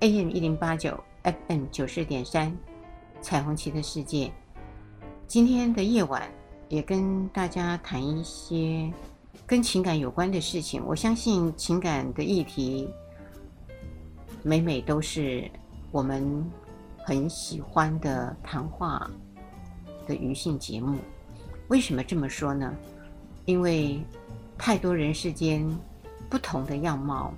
AM 一零八九 FM 九四点三彩虹旗的世界。今天的夜晚也跟大家谈一些跟情感有关的事情。我相信情感的议题每每都是我们很喜欢的谈话的余兴节目。为什么这么说呢？因为太多人世间不同的样貌，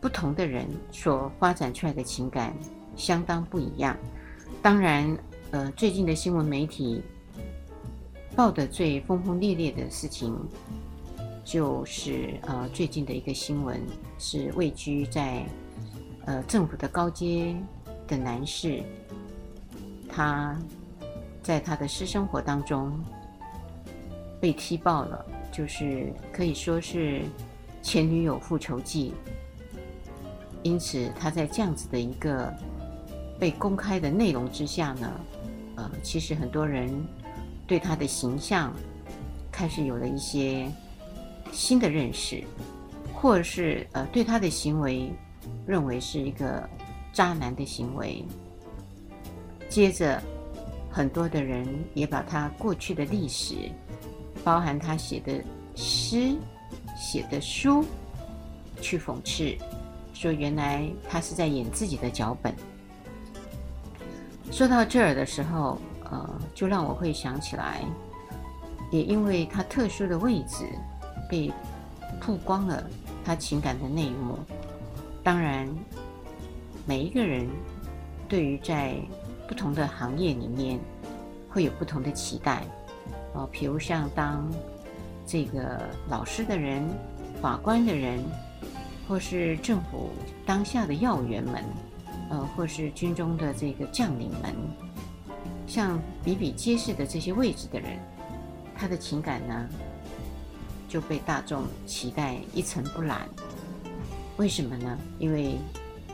不同的人所发展出来的情感相当不一样。当然，呃，最近的新闻媒体报的最轰轰烈烈的事情，就是呃，最近的一个新闻是位居在呃政府的高阶的男士，他在他的私生活当中被踢爆了。就是可以说是前女友复仇记，因此他在这样子的一个被公开的内容之下呢，呃，其实很多人对他的形象开始有了一些新的认识，或者是呃对他的行为认为是一个渣男的行为。接着，很多的人也把他过去的历史。包含他写的诗、写的书，去讽刺，说原来他是在演自己的脚本。说到这儿的时候，呃，就让我会想起来，也因为他特殊的位置被曝光了他情感的内幕。当然，每一个人对于在不同的行业里面会有不同的期待。哦，比如像当这个老师的人、法官的人，或是政府当下的要员们，呃，或是军中的这个将领们，像比比皆是的这些位置的人，他的情感呢，就被大众期待一尘不染。为什么呢？因为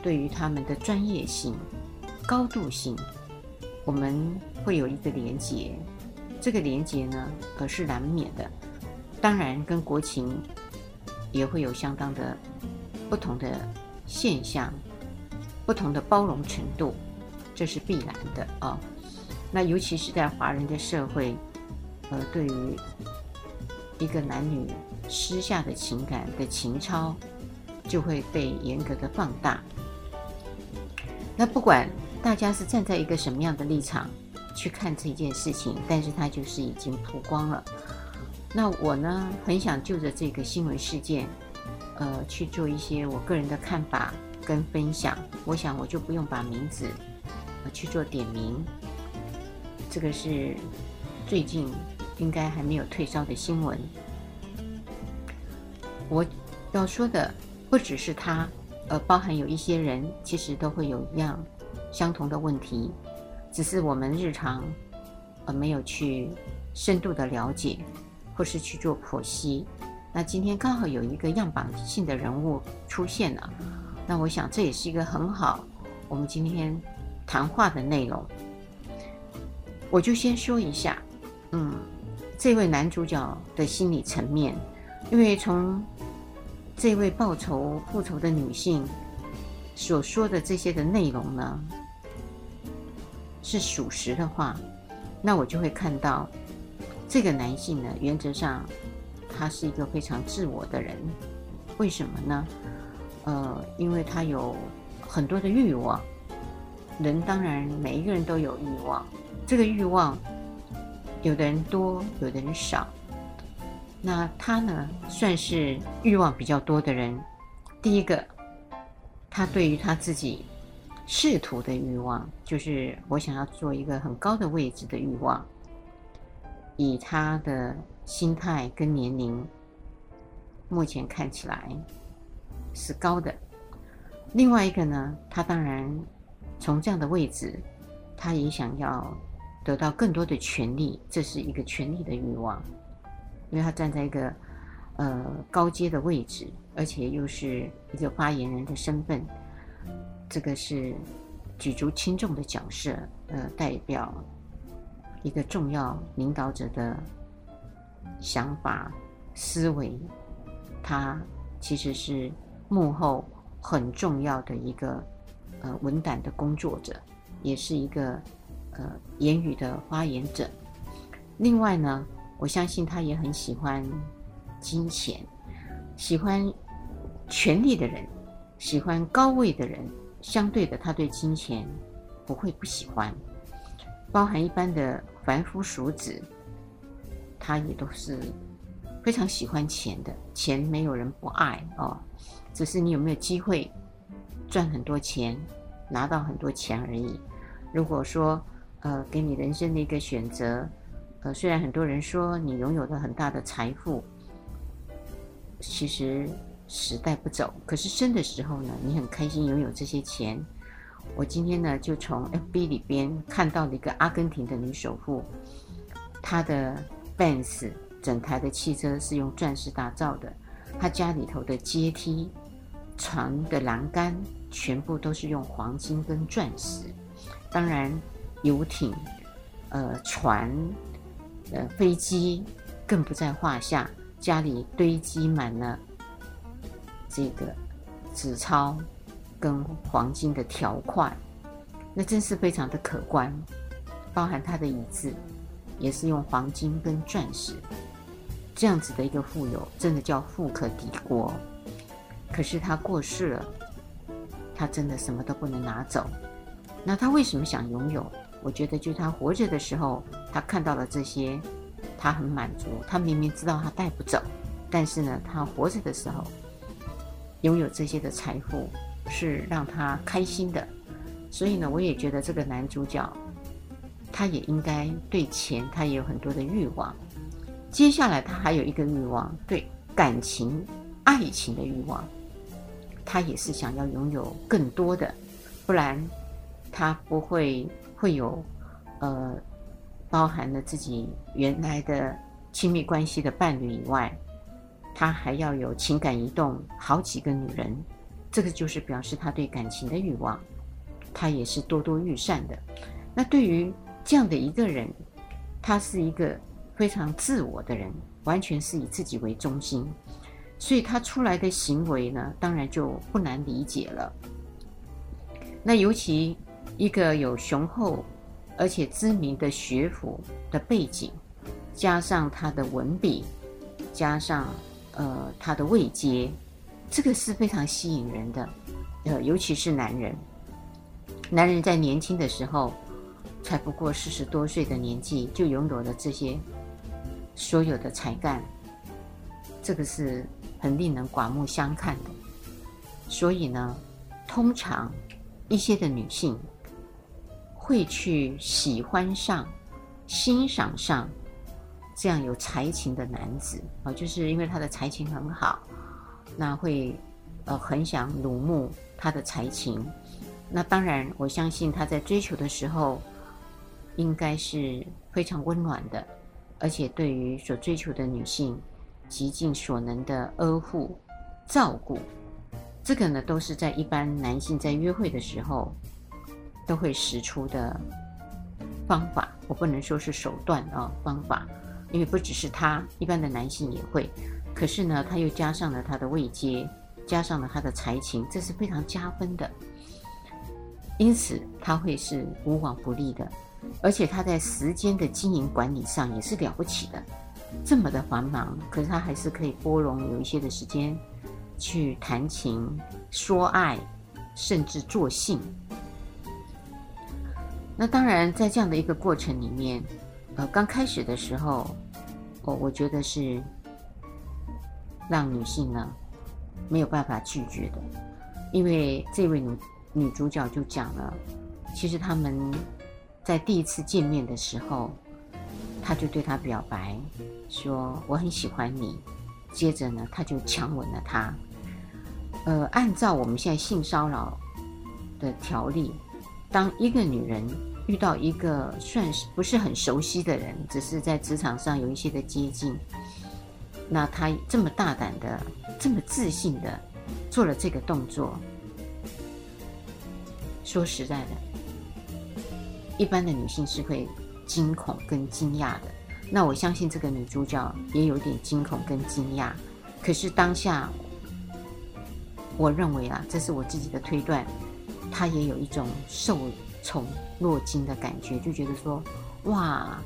对于他们的专业性、高度性，我们会有一个连结。这个连结呢，可是难免的。当然，跟国情也会有相当的不同的现象，不同的包容程度，这是必然的啊、那尤其是在华人的社会，呃，对于一个男女私下的情感的情操，就会被严格的放大。那不管大家是站在一个什么样的立场，去看这件事情，但是它就是已经曝光了。那我呢，很想就着这个新闻事件，呃，去做一些我个人的看法跟分享。我想我就不用把名字，呃，去做点名。这个是最近应该还没有退烧的新闻。我要说的不只是他，呃，包含有一些人其实都会有一样相同的问题。只是我们日常，呃，没有去深度的了解，或是去做剖析。那今天刚好有一个样板性的人物出现了，那我想这也是一个很好我们今天谈话的内容。我就先说一下，嗯，这位男主角的心理层面，因为从这位报仇复仇的女性所说的这些的内容呢。是属实的话，那我就会看到这个男性呢，原则上他是一个非常自我的人。为什么呢？呃，因为他有很多的欲望。人当然每一个人都有欲望，这个欲望有的人多，有的人少。那他呢，算是欲望比较多的人。第一个，他对于他自己。仕途的欲望，就是我想要做一个很高的位置的欲望。以他的心态跟年龄，目前看起来是高的。另外一个呢，他当然从这样的位置，他也想要得到更多的权利，这是一个权力的欲望，因为他站在一个呃高阶的位置，而且又是一个发言人的身份，这个是举足轻重的角色，呃，代表一个重要领导者的想法思维，他其实是幕后。很重要的一个呃文胆的工作者，也是一个呃言语的发言者。另外呢，我相信他也很喜欢金钱，喜欢权力的人，喜欢高位的人。相对的，他对金钱不会不喜欢，包含一般的凡夫俗子，他也都是非常喜欢钱的。钱没有人不爱哦。只是你有没有机会赚很多钱，拿到很多钱而已。如果说，呃，给你人生的一个选择，呃，虽然很多人说你拥有了很大的财富，其实时代不走。可是生的时候呢，你很开心拥有这些钱。我今天呢，就从 FB 里边看到了一个阿根廷的女首富，她的 Benz 整台的汽车是用钻石打造的，他家里头的阶梯。床的栏杆全部都是用黄金跟钻石，当然游艇、呃船、呃飞机更不在话下。家里堆积满了这个纸钞跟黄金的条块，那真是非常的可观。包含他的椅子也是用黄金跟钻石，这样子的一个富有，真的叫富可敌国。可是他过世了，他真的什么都不能拿走。那他为什么想拥有？我觉得就他活着的时候，他看到了这些，他很满足。他明明知道他带不走，但是呢，他活着的时候拥有这些的财富是让他开心的。所以呢，我也觉得这个男主角，他也应该对钱，他也有很多的欲望。接下来他还有一个欲望，对感情、爱情的欲望。他也是想要拥有更多的，不然他不会会有，呃，包含了自己原来的亲密关系的伴侣以外，他还要有情感移动好几个女人，这个就是表示他对感情的欲望，他也是多多益善的。那对于这样的一个人，他是一个非常自我的人，完全是以自己为中心。所以他出来的行为呢，当然就不难理解了。那尤其一个有雄厚而且知名的学府的背景，加上他的文笔，加上呃他的位阶，这个是非常吸引人的。呃，尤其是男人，男人在年轻的时候，才不过四十多岁的年纪，就拥有了这些所有的才干，这个是。很令人刮目相看的，所以呢，通常一些的女性会去喜欢上、欣赏上这样有才情的男子啊，就是因为他的才情很好，那会呃很想瞩目他的才情。那当然，我相信他在追求的时候应该是非常温暖的，而且对于所追求的女性。极尽所能的呵护、照顾，这个呢，都是在一般男性在约会的时候都会使出的方法。我不能说是手段啊，方法，因为不只是他，一般的男性也会。可是呢，他又加上了他的位阶，加上了他的才情，这是非常加分的。因此，他会是无往不利的，而且他在时间的经营管理上也是了不起的。这么的繁忙，可是他还是可以拨冗有一些的时间去谈情说爱，甚至作性。那当然，在这样的一个过程里面，呃，刚开始的时候，我我觉得是让女性呢没有办法拒绝的，因为这位女女主角就讲了，其实他们在第一次见面的时候。他就对他表白，说我很喜欢你。接着呢，他就强吻了她。呃，按照我们现在性骚扰的条例，当一个女人遇到一个算是不是很熟悉的人，只是在职场上有一些的接近，那她这么大胆的、这么自信的做了这个动作，说实在的，一般的女性是会惊恐跟惊讶的。那我相信这个女主角也有点惊恐跟惊讶，可是当下。我认为啊，这是我自己的推断，她也有一种受宠若惊的感觉，就觉得说，哇，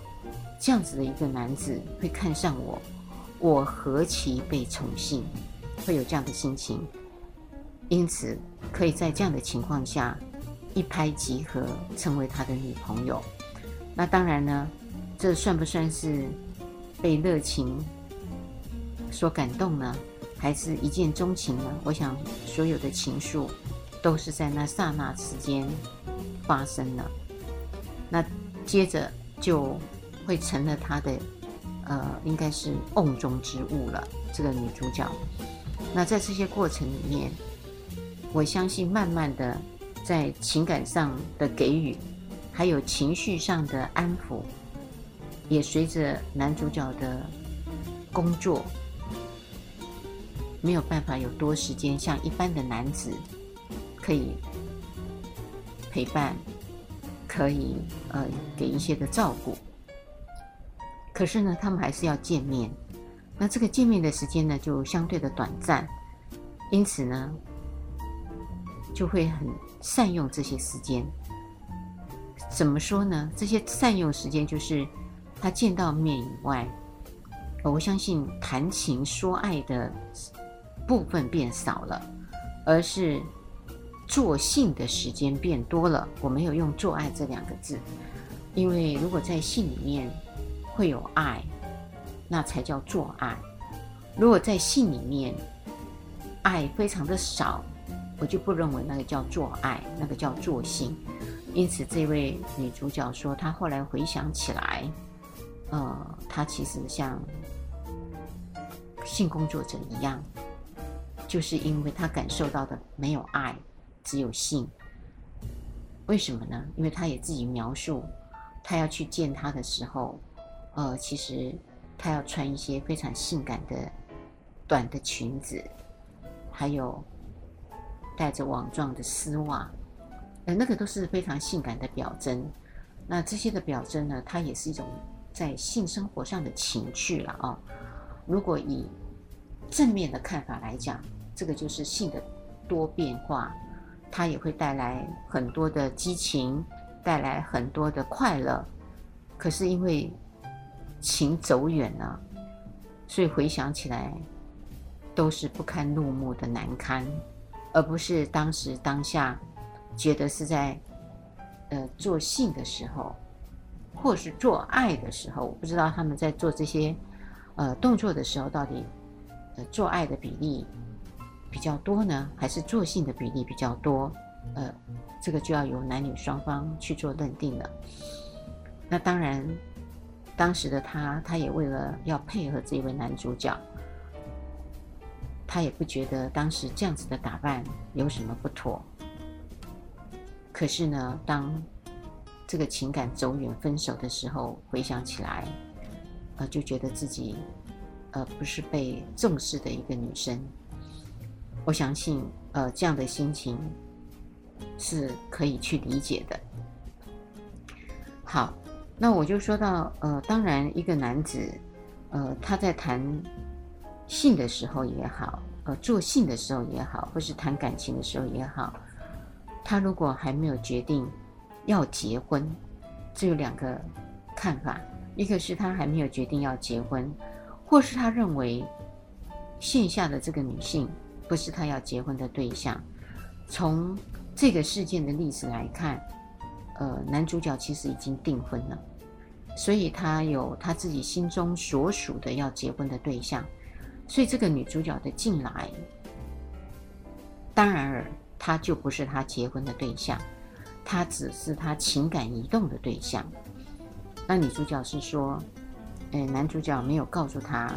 这样子的一个男子会看上我，我何其被宠幸，会有这样的心情，因此可以在这样的情况下一拍即合，成为他的女朋友。那当然呢，这算不算是被热情所感动呢？还是一见钟情呢？我想，所有的情愫都是在那刹那之间发生了。那接着就会成了他的，呃，应该是瓮中之物了。这个女主角，那在这些过程里面，我相信慢慢的在情感上的给予，还有情绪上的安抚，也随着男主角的工作。没有办法有多时间像一般的男子可以陪伴，可以呃给一些的照顾。可是呢，他们还是要见面。那这个见面的时间呢，就相对的短暂，因此呢，就会很善用这些时间。怎么说呢？这些善用时间就是他见到面以外，我相信谈情说爱的。部分变少了，而是做性的时间变多了。我没有用“做爱”这两个字，因为如果在性里面会有爱，那才叫做爱。如果在性里面爱非常的少，我就不认为那个叫做爱，那个叫做性。因此，这位女主角说，她后来回想起来，呃，她其实像性工作者一样。就是因为她感受到的没有爱，只有性。为什么呢？因为她也自己描述，她要去见他的时候，呃，其实她要穿一些非常性感的短的裙子，还有带着网状的丝袜，呃，那个都是非常性感的表征。那这些的表征呢，它也是一种在性生活上的情趣了啊、如果以正面的看法来讲，这个就是性的多变化，它也会带来很多的激情，带来很多的快乐。可是因为情走远了，所以回想起来都是不堪入目的难堪，而不是当时当下觉得是在呃做性的时候，或是做爱的时候。我不知道他们在做这些呃动作的时候，到底呃做爱的比例。比较多呢，还是做性的比例比较多？呃，这个就要由男女双方去做认定了。那当然，当时的他，他也为了要配合这位男主角，他也不觉得当时这样子的打扮有什么不妥。可是呢，当这个情感走远、分手的时候，回想起来，呃，就觉得自己呃不是被重视的一个女生。我相信，呃，这样的心情是可以去理解的。好，那我就说到，呃，当然，一个男子，呃，他在谈性的时候也好，呃，做性的时候也好，或是谈感情的时候也好，他如果还没有决定要结婚，这有两个看法：一个是他还没有决定要结婚，或是他认为线下的这个女性。不是他要结婚的对象。从这个事件的历史来看，呃，男主角其实已经订婚了，所以他有他自己心中所属的要结婚的对象。所以这个女主角的进来，当然而他就不是他结婚的对象，她只是他情感移动的对象。那女主角是说，呃，男主角没有告诉他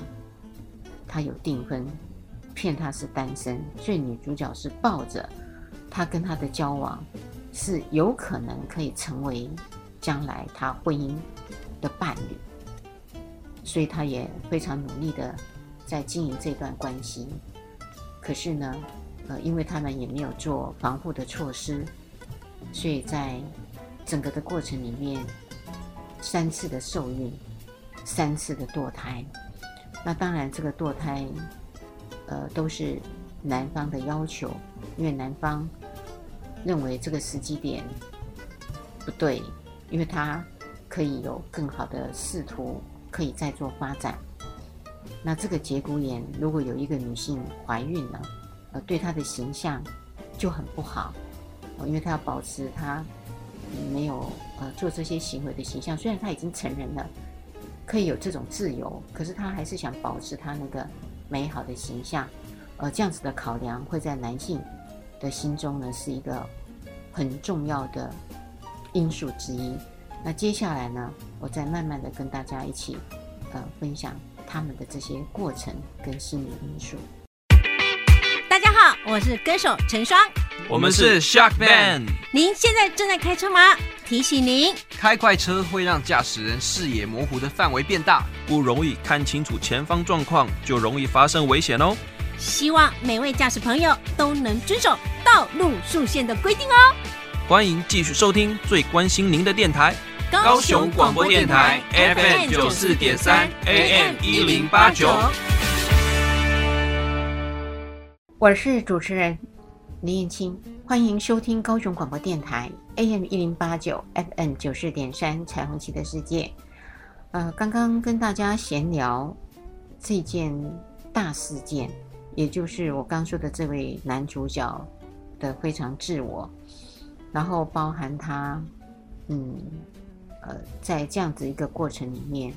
他有订婚。骗他是单身，所以女主角是抱着他跟他的交往是有可能可以成为将来他婚姻的伴侣，所以她也非常努力的在经营这段关系。可是呢，呃，因为他们也没有做防护的措施，所以在整个的过程里面，三次的受孕，三次的堕胎。那当然，这个堕胎，呃，都是男方的要求，因为男方认为这个时机点不对，因为他可以有更好的仕途，可以再做发展。那这个节骨眼，如果有一个女性怀孕了，呃，对她的形象就很不好，因为她要保持她没有呃做这些行为的形象，虽然她已经成人了。可以有这种自由，可是她还是想保持她那个美好的形象，呃，这样子的考量会在男性的心中呢是一个很重要的因素之一。那接下来呢，我再慢慢的跟大家一起呃分享他们的这些过程跟心理因素。大家好，我是歌手陈双，我们是 Shark Band。您现在正在开车吗？提醒您，开快车会让驾驶人视野模糊的范围变大，不容易看清楚前方状况，就容易发生危险哦。希望每位驾驶朋友都能遵守道路速限的规定哦。欢迎继续收听最关心您的电台——高雄广播电台 FM 九四点三 AM 一零八九。我是主持人林燕青，欢迎收听高雄广播电台 AM 一零八九 FM 九四点三彩虹旗的世界。呃，刚刚跟大家闲聊这件大事件，也就是我刚说的这位男主角的非常自我，然后包含他，嗯，呃，在这样子一个过程里面，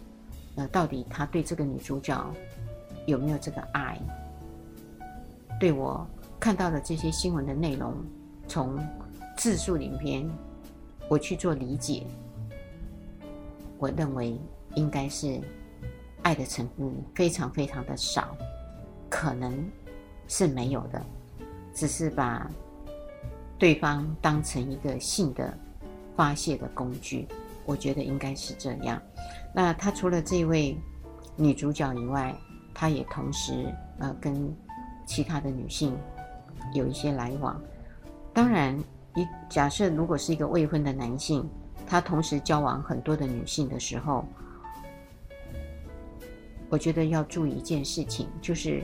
呃，到底他对这个女主角有没有这个爱？对我看到的这些新闻的内容，从字数里面我去做理解，我认为应该是爱的成分非常非常的少，可能是没有的，只是把对方当成一个性的发泄的工具。我觉得应该是这样。那他除了这位女主角以外，他也同时呃跟。其他的女性有一些来往，当然，一假设如果是一个未婚的男性，他同时交往很多的女性的时候，我觉得要注意一件事情，就是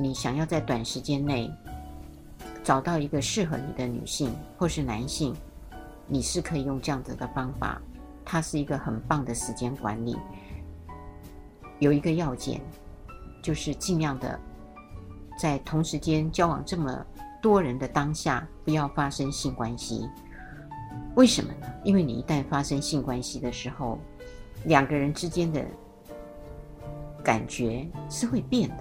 你想要在短时间内找到一个适合你的女性或是男性，你是可以用这样子的方法，它是一个很棒的时间管理。有一个要件，就是尽量的。在同时间交往这么多人的当下，不要发生性关系。为什么呢？因为你一旦发生性关系的时候，两个人之间的感觉是会变的，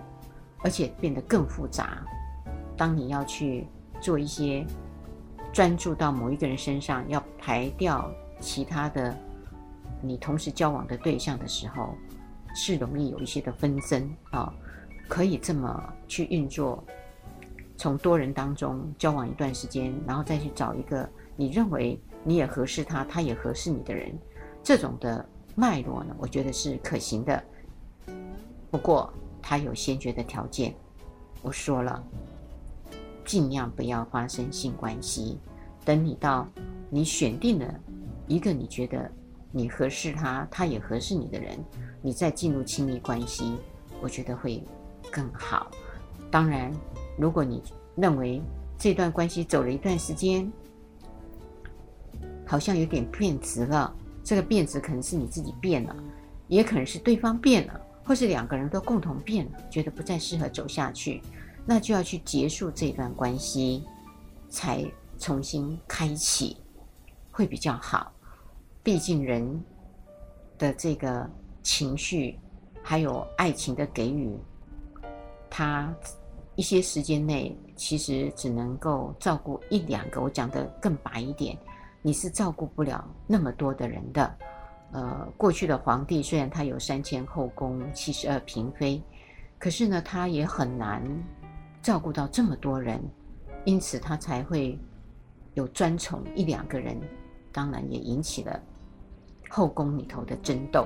而且变得更复杂。当你要去做一些专注到某一个人身上，要排掉其他的你同时交往的对象的时候，是容易有一些的纷争啊。可以这么去运作，从多人当中交往一段时间，然后再去找一个你认为你也合适他，他也合适你的人，这种的脉络呢，我觉得是可行的。不过他有先决的条件，我说了，尽量不要发生性关系。等你到你选定了一个你觉得你合适他，他也合适你的人，你再进入亲密关系，我觉得会。更好。当然，如果你认为这段关系走了一段时间，好像有点变质了，这个变质可能是你自己变了，也可能是对方变了，或是两个人都共同变了，觉得不再适合走下去，那就要去结束这段关系，才重新开启，会比较好。毕竟人的这个情绪，还有爱情的给予。他一些时间内其实只能够照顾一两个。我讲得更白一点，你是照顾不了那么多的人的。呃，过去的皇帝虽然他有三千后宫、七十二嫔妃，可是呢，他也很难照顾到这么多人，因此他才会有专宠一两个人，当然也引起了后宫里头的争斗。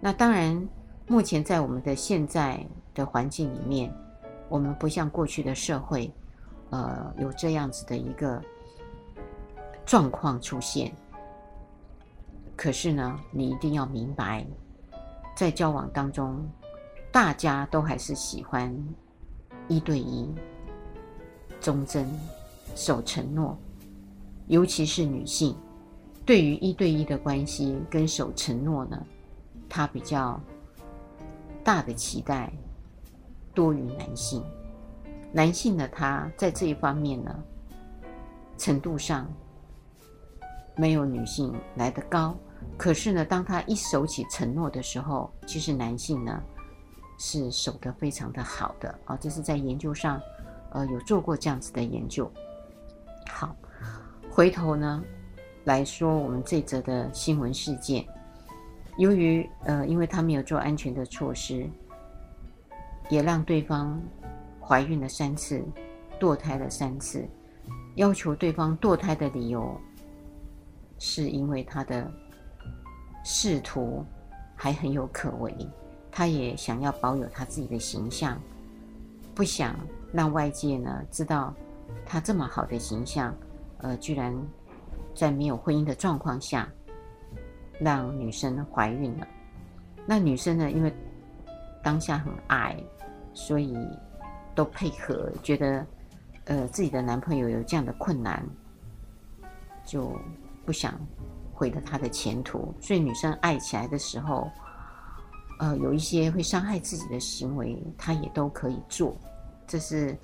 那当然，目前在我们的现在的环境里面，我们不像过去的社会，呃，有这样子的一个状况出现。可是呢，你一定要明白，在交往当中，大家都还是喜欢一对一、忠贞、守承诺，尤其是女性，对于一对一的关系跟守承诺呢。她比较大的期待多于男性，男性的，他在这一方面呢，程度上没有女性来得高。可是呢，当他一守起承诺的时候，其实男性呢是守得非常的好的啊。这是在研究上，呃，有做过这样子的研究。好，回头呢来说我们这则的新闻事件。由于呃，因为他没有做安全的措施，也让对方怀孕了三次，堕胎了三次，要求对方堕胎的理由，是因为他的仕途还很有可为，他也想要保有他自己的形象，不想让外界呢知道他这么好的形象，呃，居然在没有婚姻的状况下。让女生怀孕了，那女生呢？因为当下很爱，所以都配合，觉得呃自己的男朋友有这样的困难，就不想毁了他的前途。所以女生爱起来的时候，呃，有一些会伤害自己的行为，她也都可以做。这是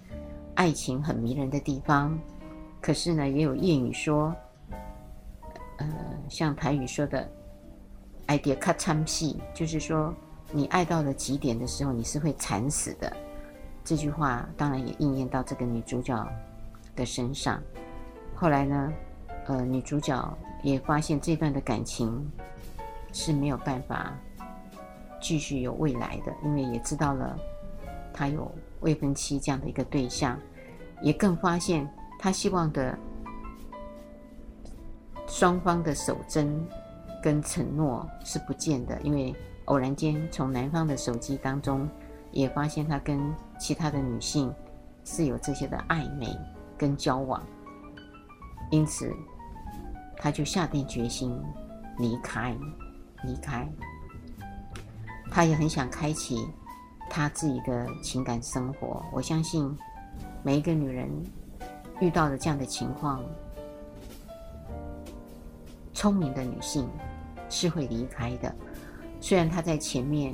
爱情很迷人的地方。可是呢，也有谚语说，呃，像台语说的。爱到卡惨死，就是说，你爱到了极点的时候，你是会惨死的。这句话当然也应验到这个女主角的身上。后来呢，呃，女主角也发现这段的感情是没有办法继续有未来的，因为也知道了他有未婚妻这样的一个对象，也更发现他希望的双方的守贞。跟承诺是不见的，因为偶然间从男方的手机当中也发现他跟其他的女性是有这些的暧昧跟交往，因此他就下定决心离开，离开。他也很想开启他自己的情感生活。我相信每一个女人遇到的这样的情况，聪明的女性。是会离开的，虽然他在前面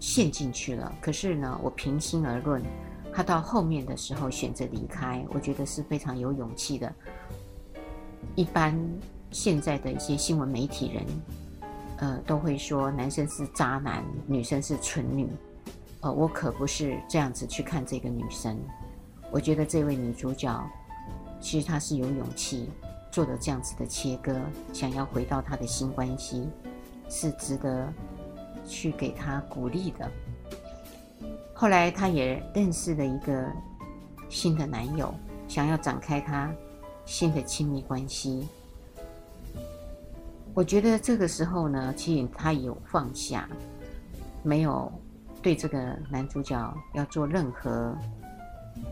陷进去了，可是呢，我平心而论，他到后面的时候选择离开，我觉得是非常有勇气的。一般现在的一些新闻媒体人，呃，都会说男生是渣男，女生是蠢女，呃，我可不是这样子去看这个女生。我觉得这位女主角，其实她是有勇气。做了这样子的切割，想要回到她的新关系，是值得去给她鼓励的。后来，她也认识了一个新的男友，想要展开他新的亲密关系。我觉得这个时候呢，其实他有放下，没有对这个男主角要做任何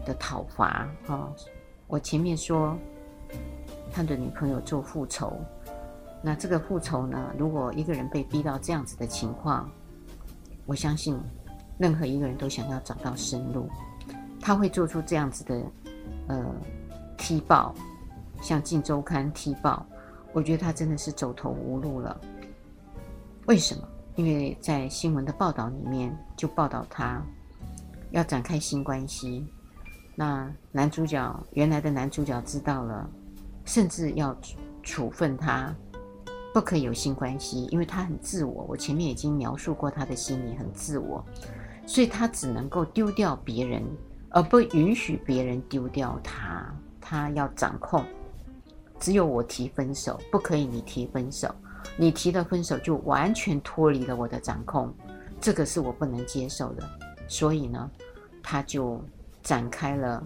的讨伐。哈，我前面说。他的女朋友做复仇，那这个复仇呢？如果一个人被逼到这样子的情况，我相信任何一个人都想要找到生路，他会做出这样子的呃踢爆，像《镜周刊》踢爆，我觉得他真的是走投无路了。为什么？因为在新闻的报道里面就报道他要展开新关系，那男主角原来的男主角知道了。甚至要处分他，不可以有性关系，因为他很自我。我前面已经描述过他的心理很自我，所以他只能够丢掉别人，而不允许别人丢掉他。他要掌控，只有我提分手，不可以你提分手。你提的分手就完全脱离了我的掌控，这个是我不能接受的。所以呢，他就展开了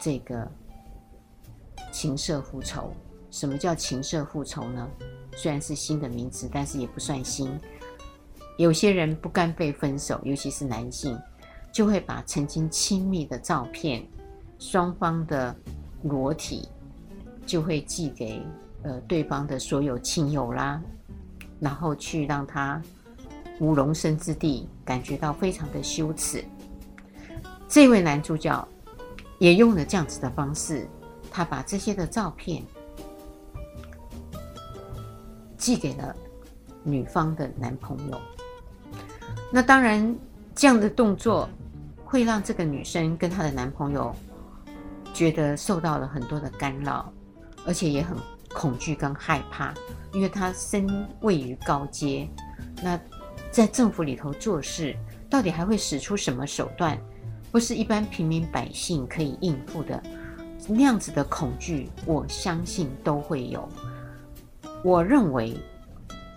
这个情色复仇。什么叫情色复仇呢？虽然是新的名词，但是也不算新。有些人不甘被分手，尤其是男性，就会把曾经亲密的照片、双方的裸体，就会寄给呃对方的所有亲友啦，然后去让他无容身之地感觉到非常的羞耻。这位男主角也用了这样子的方式，他把这些的照片。寄给了女方的男朋友。那当然，这样的动作会让这个女生跟她的男朋友觉得受到了很多的干扰，而且也很恐惧跟害怕，因为他身位于高阶，那在政府里头做事，到底还会使出什么手段？不是一般平民百姓可以应付的。那样子的恐惧，我相信都会有。我认为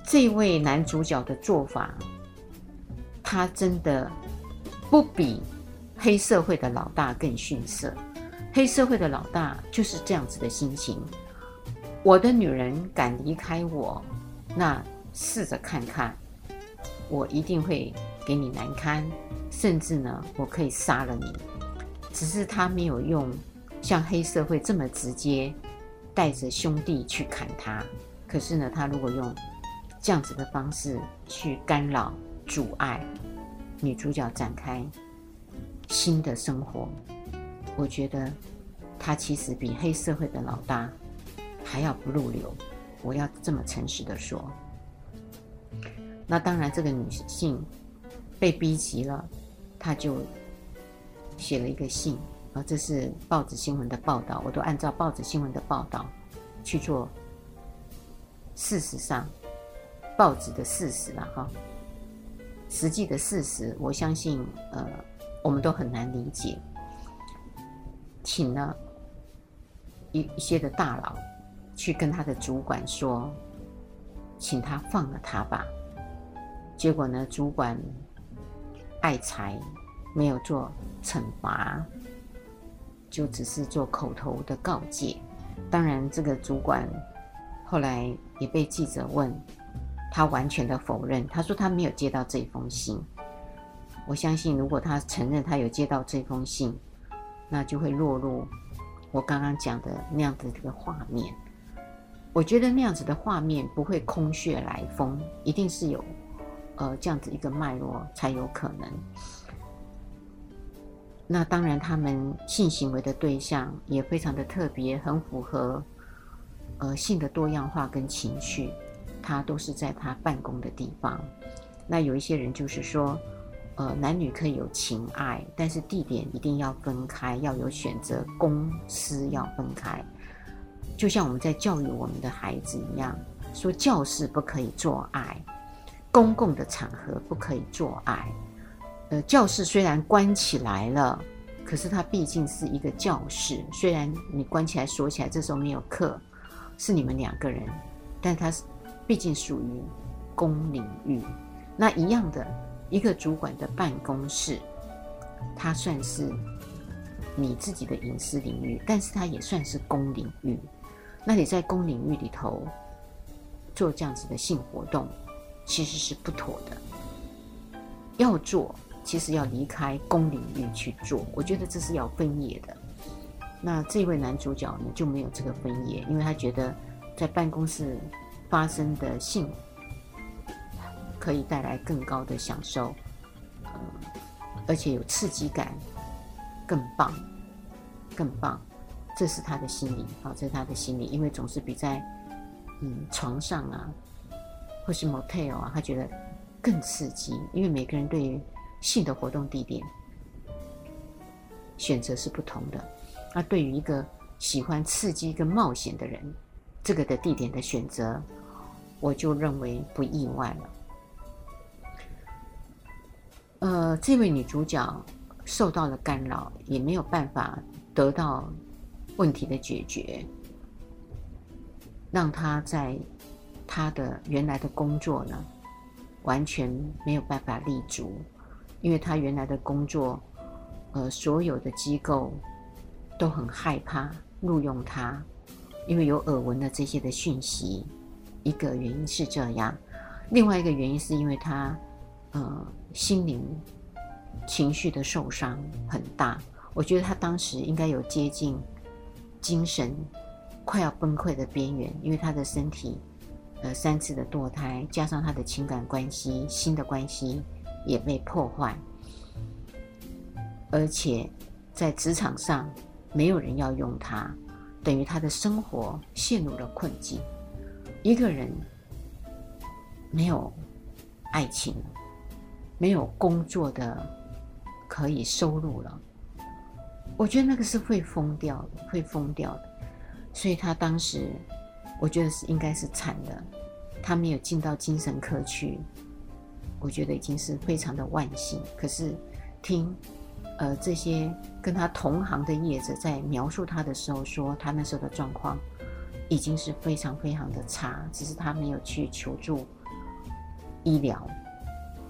这位男主角的做法，他真的不比黑社会的老大更逊色。黑社会的老大就是这样子的心情：我的女人敢离开我，那试着看看，我一定会给你难堪，甚至呢，我可以杀了你。只是他没有用像黑社会这么直接，带着兄弟去砍他。可是呢，他如果用这样子的方式去干扰、阻碍女主角展开新的生活，我觉得他其实比黑社会的老大还要不入流。我要这么诚实的说。那当然，这个女性被逼急了，她就写了一个信啊，这是报纸新闻的报道，我都按照报纸新闻的报道去做。事实上，报纸的事实了哈，实际的事实，我相信呃，我们都很难理解。请了一一些的大佬去跟他的主管说，请他放了他吧。结果呢，主管爱财，没有做惩罚，就只是做口头的告诫。当然，这个主管。后来也被记者问，他完全的否认。他说他没有接到这封信。我相信，如果他承认他有接到这封信，那就会落入我刚刚讲的那样子的画面。我觉得那样子的画面不会空穴来风，一定是有呃这样子一个脉络才有可能。那当然，他们性行为的对象也非常的特别，很符合。呃，性的多样化跟情绪，他都是在他办公的地方。那有一些人就是说，呃，男女可以有情爱，但是地点一定要分开，要有选择，公私要分开。就像我们在教育我们的孩子一样，说教室不可以做爱，公共的场合不可以做爱。呃，教室虽然关起来了，可是它毕竟是一个教室，虽然你关起来锁起来，这时候没有课。是你们两个人，但它是毕竟属于公领域。那一样的一个主管的办公室，它算是你自己的隐私领域，但是它也算是公领域。那你在公领域里头做这样子的性活动，其实是不妥的。要做，其实要离开公领域去做。我觉得这是要分野的。那这位男主角呢，就没有这个分野，因为他觉得在办公室发生的性可以带来更高的享受，嗯，而且有刺激感，更棒，更棒，这是他的心理啊，这是他的心理，因为总是比在嗯床上啊，或是 motel 啊，他觉得更刺激，因为每个人对于性的活动地点选择是不同的。那对于一个喜欢刺激跟冒险的人，这个的地点的选择，我就认为不意外了。呃，这位女主角受到了干扰，也没有办法得到问题的解决，让他在他的原来的工作呢，完全没有办法立足。因为他原来的工作，呃，所有的机构都很害怕录用他，因为有耳闻的这些的讯息。一个原因是这样，另外一个原因是因为他，呃，心灵情绪的受伤很大。我觉得他当时应该有接近精神快要崩溃的边缘，因为他的身体，呃，三次的堕胎，加上他的情感关系、新的关系也被破坏，而且在职场上没有人要用他，等于他的生活陷入了困境。一个人没有爱情，没有工作的可以收入了。我觉得那个是会疯掉的，会疯掉的。所以他当时，我觉得是应该是惨的。他没有进到精神科去，我觉得已经是非常的万幸。可是听呃这些跟他同行的业者在描述他的时候说，他那时候的状况已经是非常非常的差，只是他没有去求助医疗，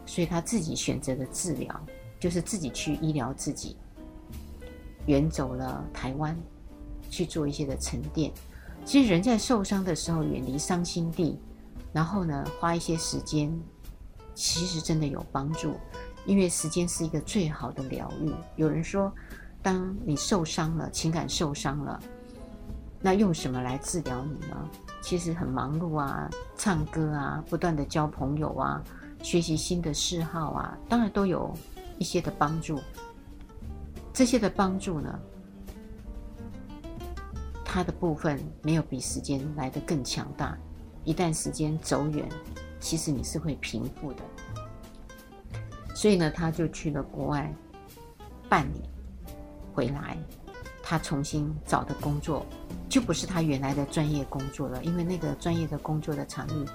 所以他自己选择的治疗就是自己去医疗自己。远走了台湾，去做一些的沉淀。其实人在受伤的时候，远离伤心地，然后呢，花一些时间，其实真的有帮助。因为时间是一个最好的疗愈。有人说，当你受伤了，情感受伤了，那用什么来治疗你呢？其实很忙碌啊，唱歌啊，不断的交朋友啊，学习新的嗜好啊，当然都有一些的帮助。这些的帮助呢，它的部分没有比时间来得更强大。一旦时间走远，其实你是会平复的。所以呢，他就去了国外半年，回来，他重新找的工作就不是他原来的专业工作了，因为那个专业的工作的场域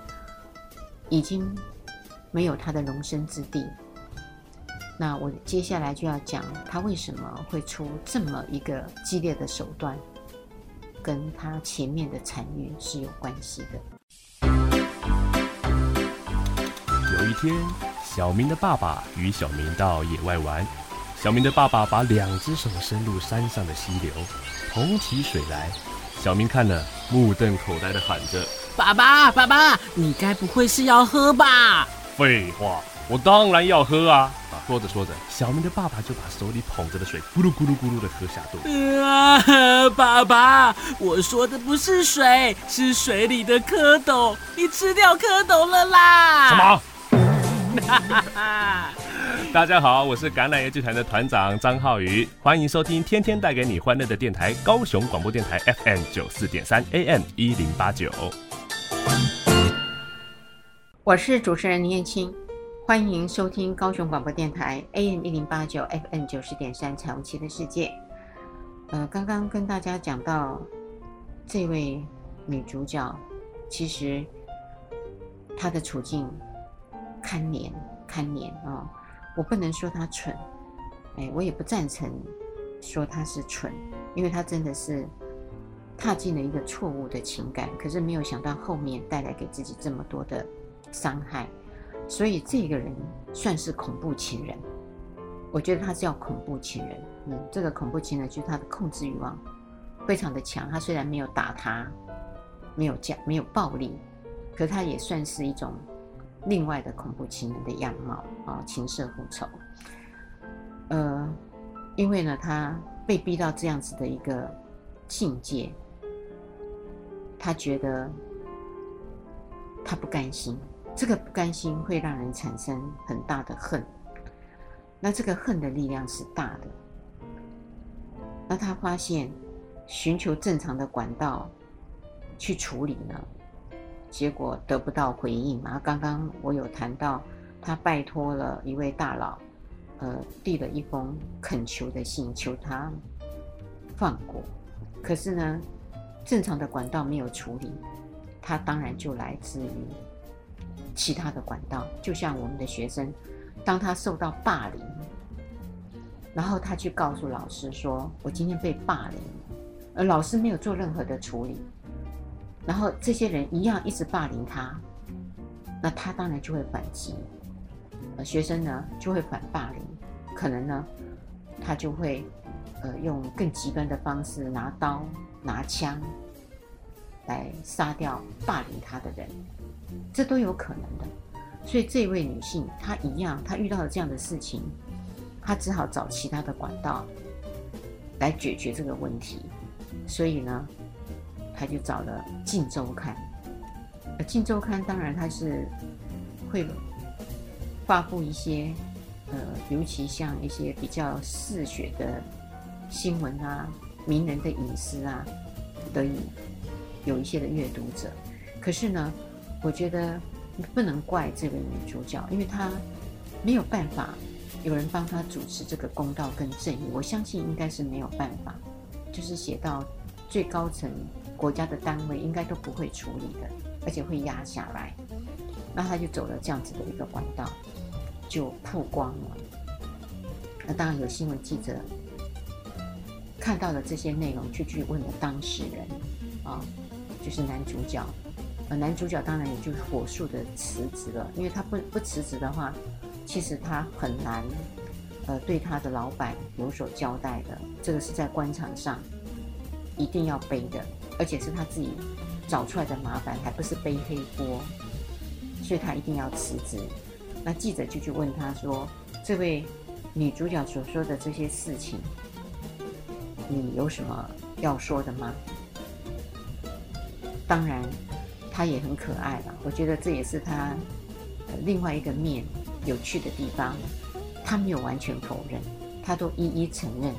已经没有他的容身之地。那我接下来就要讲他为什么会出这么一个激烈的手段，跟他前面的惨遇是有关系的。有一天，小明的爸爸与小明到野外玩，小明的爸爸把两只手伸入山上的溪流，捧起水来。小明看了，目瞪口呆的喊着：“爸爸，爸爸，你该不会是要喝吧？”废话。我当然要喝啊！啊，说着说着，小明的爸爸就把手里捧着的水咕噜咕噜咕噜的喝下肚。啊，爸爸，我说的不是水，是水里的蝌蚪，你吃掉蝌蚪了啦！什么？大家好，我是橄榄叶剧团的团长张浩宇，欢迎收听天天带给你欢乐的电台——高雄广播电台 FM 九四点三 AM 一零八九。我是主持人林燕青。欢迎收听高雄广播电台 AM 一零八九 FM 九十点三彩虹旗的世界。呃，刚刚跟大家讲到这位女主角，其实她的处境堪怜堪怜啊、哦！我不能说她蠢，哎，我也不赞成说她是蠢，因为她真的是踏进了一个错误的情感，可是没有想到后面带来给自己这么多的伤害。所以这个人算是恐怖情人，我觉得他是叫恐怖情人。嗯，这个恐怖情人就是他的控制欲望非常的强。他虽然没有打他，没有讲，没有暴力，可他也算是一种另外的恐怖情人的样貌啊，情色复仇。呃，因为呢，他被逼到这样子的一个境界，他觉得他不甘心。这个不甘心会让人产生很大的恨，那这个恨的力量是大的。那他发现寻求正常的管道去处理呢，结果得不到回应嘛。刚刚我有谈到，他拜托了一位大佬，呃，递了一封恳求的信，求他放过。可是呢，正常的管道没有处理，他当然就来自于。其他的管道，就像我们的学生，当他受到霸凌，然后他去告诉老师说：“我今天被霸凌。”而老师没有做任何的处理，然后这些人一样一直霸凌他，那他当然就会反击。呃，学生呢就会反霸凌，可能呢他就会呃用更极端的方式拿刀拿枪来杀掉霸凌他的人，这都有可能的。所以这位女性她一样，她遇到了这样的事情，她只好找其他的管道来解决这个问题。所以呢，她就找了《镜周刊》。呃，《镜周刊》当然它是会发布一些呃，尤其像一些比较嗜血的新闻啊、名人的隐私啊，得以有一些的阅读者。可是呢，我觉得。不能怪这位女主角，因为她没有办法，有人帮她主持这个公道跟正义。我相信应该是没有办法，就是写到最高层国家的单位应该都不会处理的，而且会压下来。那她就走了这样子的一个管道，就曝光了。那当然有新闻记者看到了这些内容，就去问了当事人，啊，就是男主角。呃，男主角当然也就火速的辞职了，因为他不不辞职的话，其实他很难，呃，对他的老板有所交代的。这个是在官场上一定要背的，而且是他自己找出来的麻烦，还不是背黑锅，所以他一定要辞职。那记者就去问他说：“这位女主角所说的这些事情，你有什么要说的吗？”当然。他也很可爱了，我觉得这也是他另外一个面有趣的地方。他没有完全否认，他都一一承认，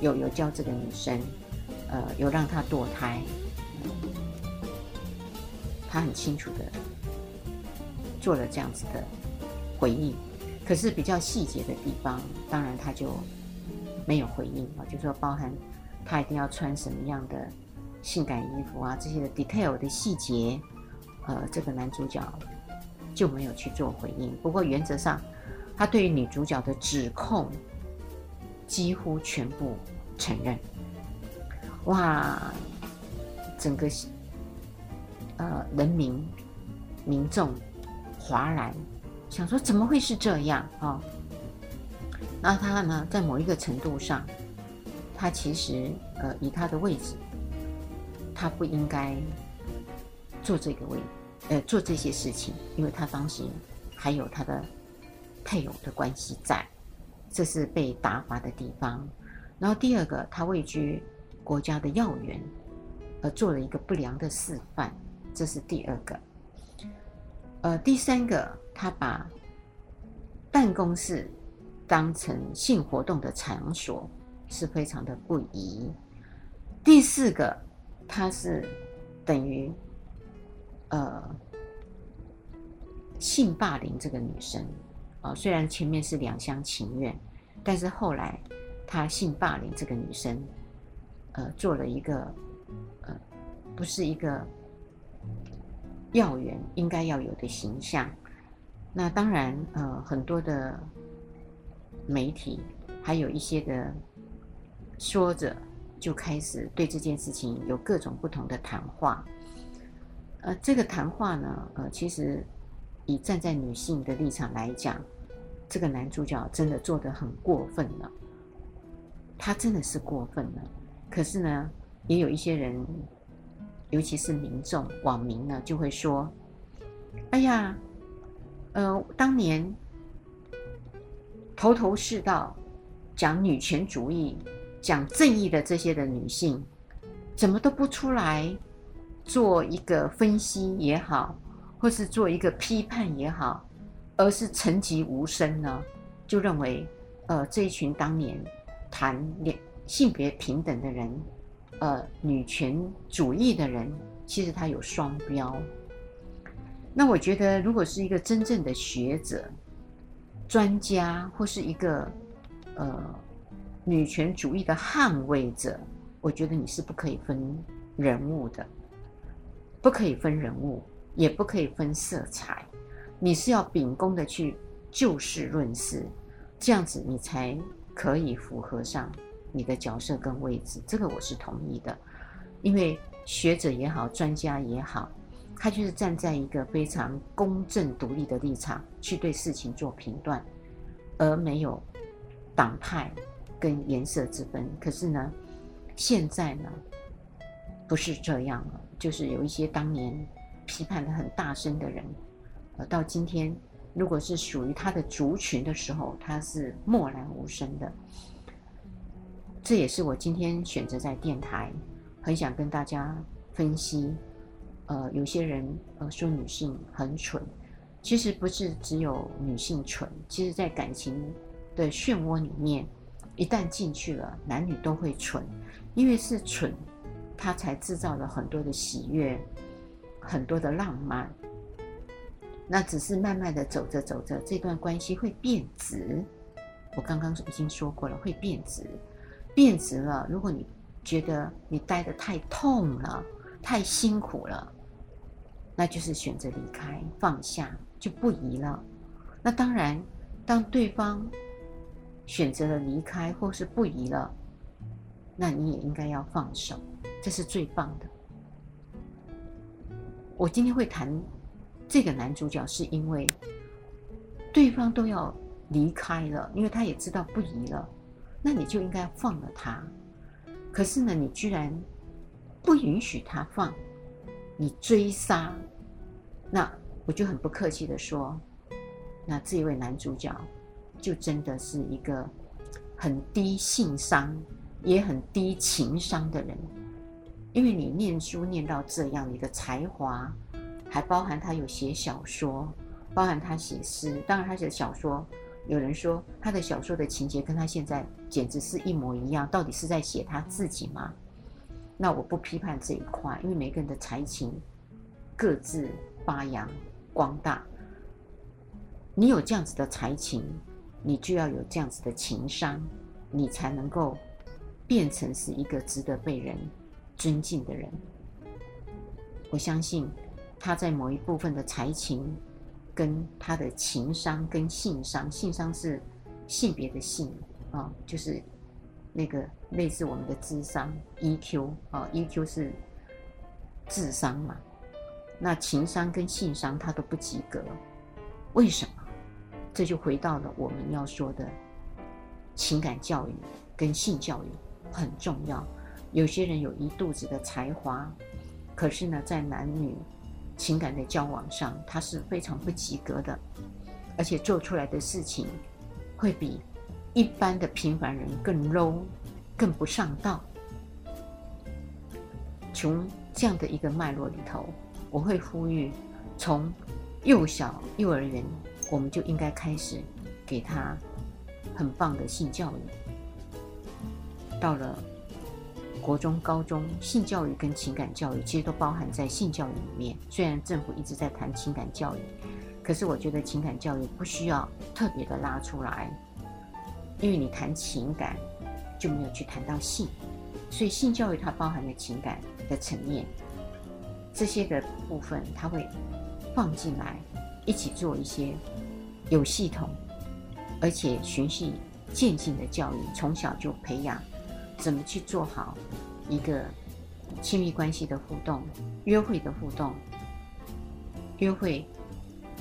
有有教这个女生，呃，有让她堕胎，他很清楚的做了这样子的回应。可是比较细节的地方，当然他就没有回应啊，就说包含他一定要穿什么样的性感衣服啊，这些的 detail 的细节。呃，这个男主角就没有去做回应。不过原则上，他对于女主角的指控几乎全部承认。哇，整个呃人民民众哗然，想说怎么会是这样啊？哦，那他呢，在某一个程度上，他其实呃以他的位置，他不应该做这个位。呃，做这些事情，因为他当时还有他的配偶的关系在，这是被打发的地方。然后第二个，他位居国家的要员，而做了一个不良的示范，这是第二个。呃，第三个，他把办公室当成性活动的场所，是非常的不宜。第四个，他是等于。呃，性霸凌这个女生啊，呃，虽然前面是两厢情愿，但是后来他性霸凌这个女生，呃，做了一个呃，不是一个要员应该要有的形象。那当然，呃，很多的媒体还有一些的说着，就开始对这件事情有各种不同的谈话。呃，这个谈话呢，呃，其实以站在女性的立场来讲，这个男主角真的做得很过分了，他真的是过分了。可是呢，也有一些人，尤其是民众、网民呢，就会说：“哎呀，呃，当年头头是道、讲女权主义、讲正义的这些的女性，怎么都不出来？”做一个分析也好，或是做一个批判也好，而是沉寂无声呢？就认为，呃，这一群当年谈两性别平等的人，呃，女权主义的人，其实他有双标。那我觉得，如果是一个真正的学者、专家，或是一个呃女权主义的捍卫者，我觉得你是不可以分人物的。不可以分人物，也不可以分色彩，你是要秉公的去就事论事，这样子你才可以符合上你的角色跟位置。这个我是同意的，因为学者也好，专家也好，他就是站在一个非常公正独立的立场去对事情做评断，而没有党派跟颜色之分。可是呢，现在呢，不是这样了，就是有一些当年批判的很大声的人，呃，到今天如果是属于他的族群的时候，他是默然无声的。这也是我今天选择在电台，很想跟大家分析。呃，有些人呃说女性很蠢，其实不是只有女性蠢，其实在感情的漩涡里面，一旦进去了，男女都会蠢，因为是蠢，他才制造了很多的喜悦，很多的浪漫。那只是慢慢的走着走着，这段关系会变质。我刚刚已经说过了，会变质，变质了。如果你觉得你待得太痛了，太辛苦了。那就是选择离开，放下就不宜了。那当然，当对方选择了离开或是不宜了，那你也应该要放手，这是最棒的。我今天会谈这个男主角，是因为对方都要离开了，因为他也知道不宜了，那你就应该放了他。可是呢，你居然不允许他放。你追杀，那我就很不客气的说，那这一位男主角就真的是一个很低性商也很低情商的人，因为你念书念到这样，你的才华还包含他有写小说，包含他写诗，当然他写小说，有人说他的小说的情节跟他现在简直是一模一样，到底是在写他自己吗？那我不批判这一块，因为每个人的才情各自发扬光大。你有这样子的才情，你就要有这样子的情商，你才能够变成是一个值得被人尊敬的人。我相信他在某一部分的才情，跟他的情商跟性商，性商是性别的性啊，就是。那个类似我们的智商 EQ 啊，EQ 是智商嘛，那情商跟性商他都不及格，为什么？这就回到了我们要说的情感教育跟性教育很重要。有些人有一肚子的才华，可是呢，在男女情感的交往上，他是非常不及格的，而且做出来的事情会比。一般的平凡人更 low，更不上道。从这样的一个脉络里头，我会呼吁，从幼小幼儿园，我们就应该开始给他很棒的性教育。到了国中、高中，性教育跟情感教育其实都包含在性教育里面。虽然政府一直在谈情感教育，可是我觉得情感教育不需要特别的拉出来。因为你谈情感，就没有去谈到性，所以性教育它包含了情感的层面，这些的部分它会放进来，一起做一些有系统，而且循序渐进的教育，从小就培养怎么去做好一个亲密关系的互动、约会的互动，约会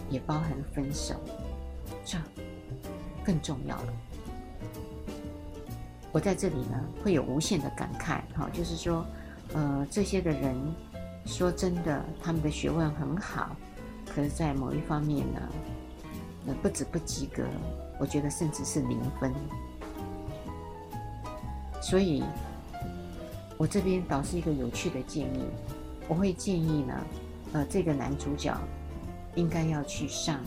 也包含分手，这更重要了。我在这里呢，会有无限的感慨，哈，就是说，呃，这些的人，说真的，他们的学问很好，可是，在某一方面呢，不止不及格，我觉得甚至是零分。所以，我这边倒是一个有趣的建议，我会建议呢，呃，这个男主角应该要去上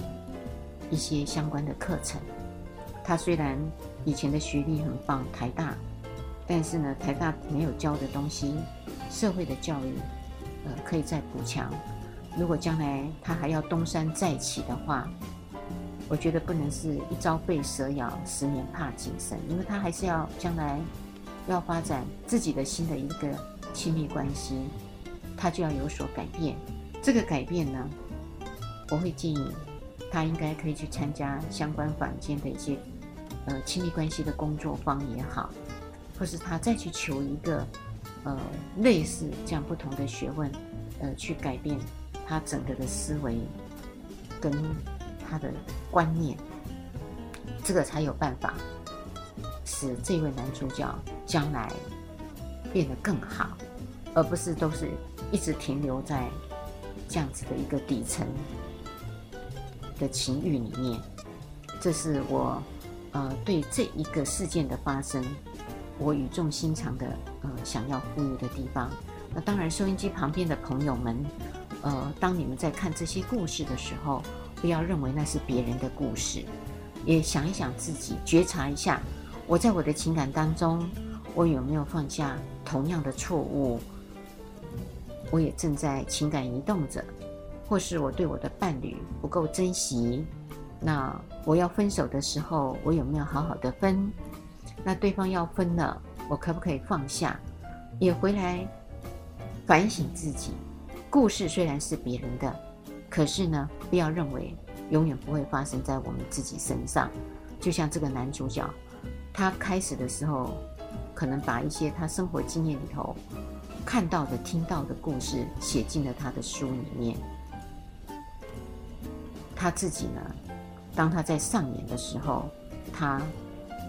一些相关的课程。他虽然以前的学历很棒，台大，但是呢，台大没有教的东西，社会的教育，呃，可以再补强。如果将来他还要东山再起的话，我觉得不能是一朝被蛇咬，十年怕井绳，因为他还是要将来要发展自己的新的一个亲密关系，他就要有所改变。这个改变呢，我会建议。他应该可以去参加相关坊间的一些，呃，亲密关系的工作坊也好，或是他再去求一个，呃，类似这样不同的学问，呃，去改变他整个的思维跟他的观念，这个才有办法使这位男主角将来变得更好，而不是都是一直停留在这样子的一个底层的情欲里面。这是我呃对这一个事件的发生，我语重心长的呃想要呼吁的地方。那当然，收音机旁边的朋友们，呃，当你们在看这些故事的时候，不要认为那是别人的故事，也想一想自己，觉察一下，我在我的情感当中，我有没有犯下同样的错误？我也正在情感移动着，或是我对我的伴侣不够珍惜，那我要分手的时候，我有没有好好的分？那对方要分了，我可不可以放下？也回来。反省自己，故事虽然是别人的，可是呢，不要认为永远不会发生在我们自己身上。就像这个男主角，他开始的时候，可能把一些他生活经验里头看到的、听到的故事写进了他的书里面。他自己呢，当他在上演的时候，他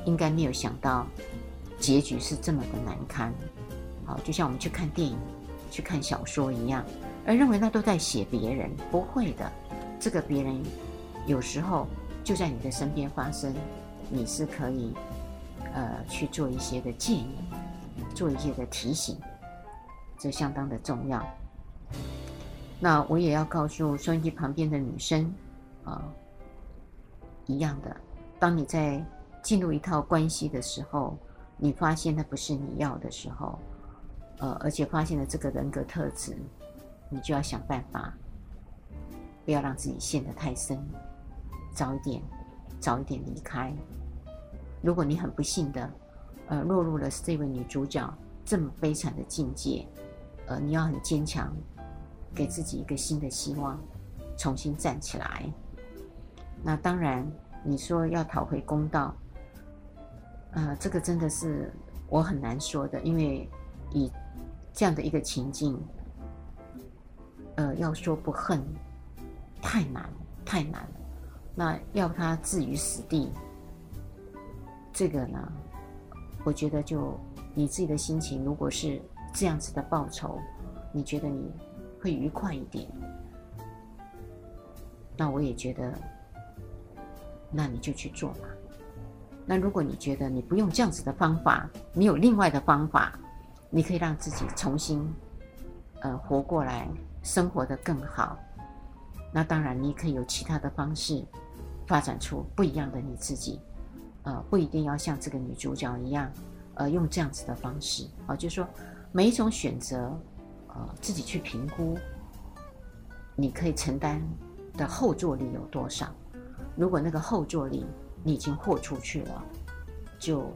应该没有想到结局是这么的难堪。好，就像我们去看电影。去看小说一样，而认为那都在写别人，不会的。这个别人有时候就在你的身边发生，你是可以呃去做一些的建议，做一些的提醒，这相当的重要。那我也要告诉收音机旁边的女生啊、一样的，当你在进入一套关系的时候，你发现那不是你要的时候。呃，而且发现了这个人格特质，你就要想办法，不要让自己陷得太深，早一点，早一点离开。如果你很不幸的，呃，落入了这位女主角这么悲惨的境界，呃，你要很坚强，给自己一个新的希望，重新站起来。那当然，你说要讨回公道，呃，这个真的是我很难说的，因为以。这样的一个情境，呃，要说不恨，太难，太难。那要他置于死地，这个呢，我觉得就你自己的心情，如果是这样子的报酬，你觉得你会愉快一点，那我也觉得，那你就去做吧。那如果你觉得你不用这样子的方法，你有另外的方法。你可以让自己重新，呃，活过来，生活得更好。那当然，你可以有其他的方式，发展出不一样的你自己。呃，不一定要像这个女主角一样，呃，用这样子的方式。啊、就是说，每一种选择，呃，自己去评估，你可以承担的后坐力有多少。如果那个后坐力你已经豁出去了，就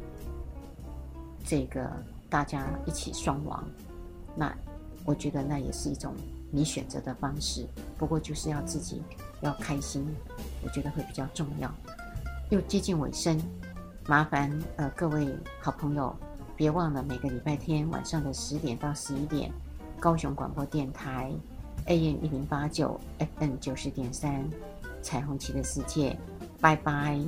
这个。大家一起双亡，那我觉得那也是一种你选择的方式。不过就是要自己要开心，我觉得会比较重要。又接近尾声，麻烦呃各位好朋友，别忘了每个礼拜天晚上的十点到十一点，高雄广播电台 AM 一零八九 FM 九十点三，彩虹旗的世界，拜拜。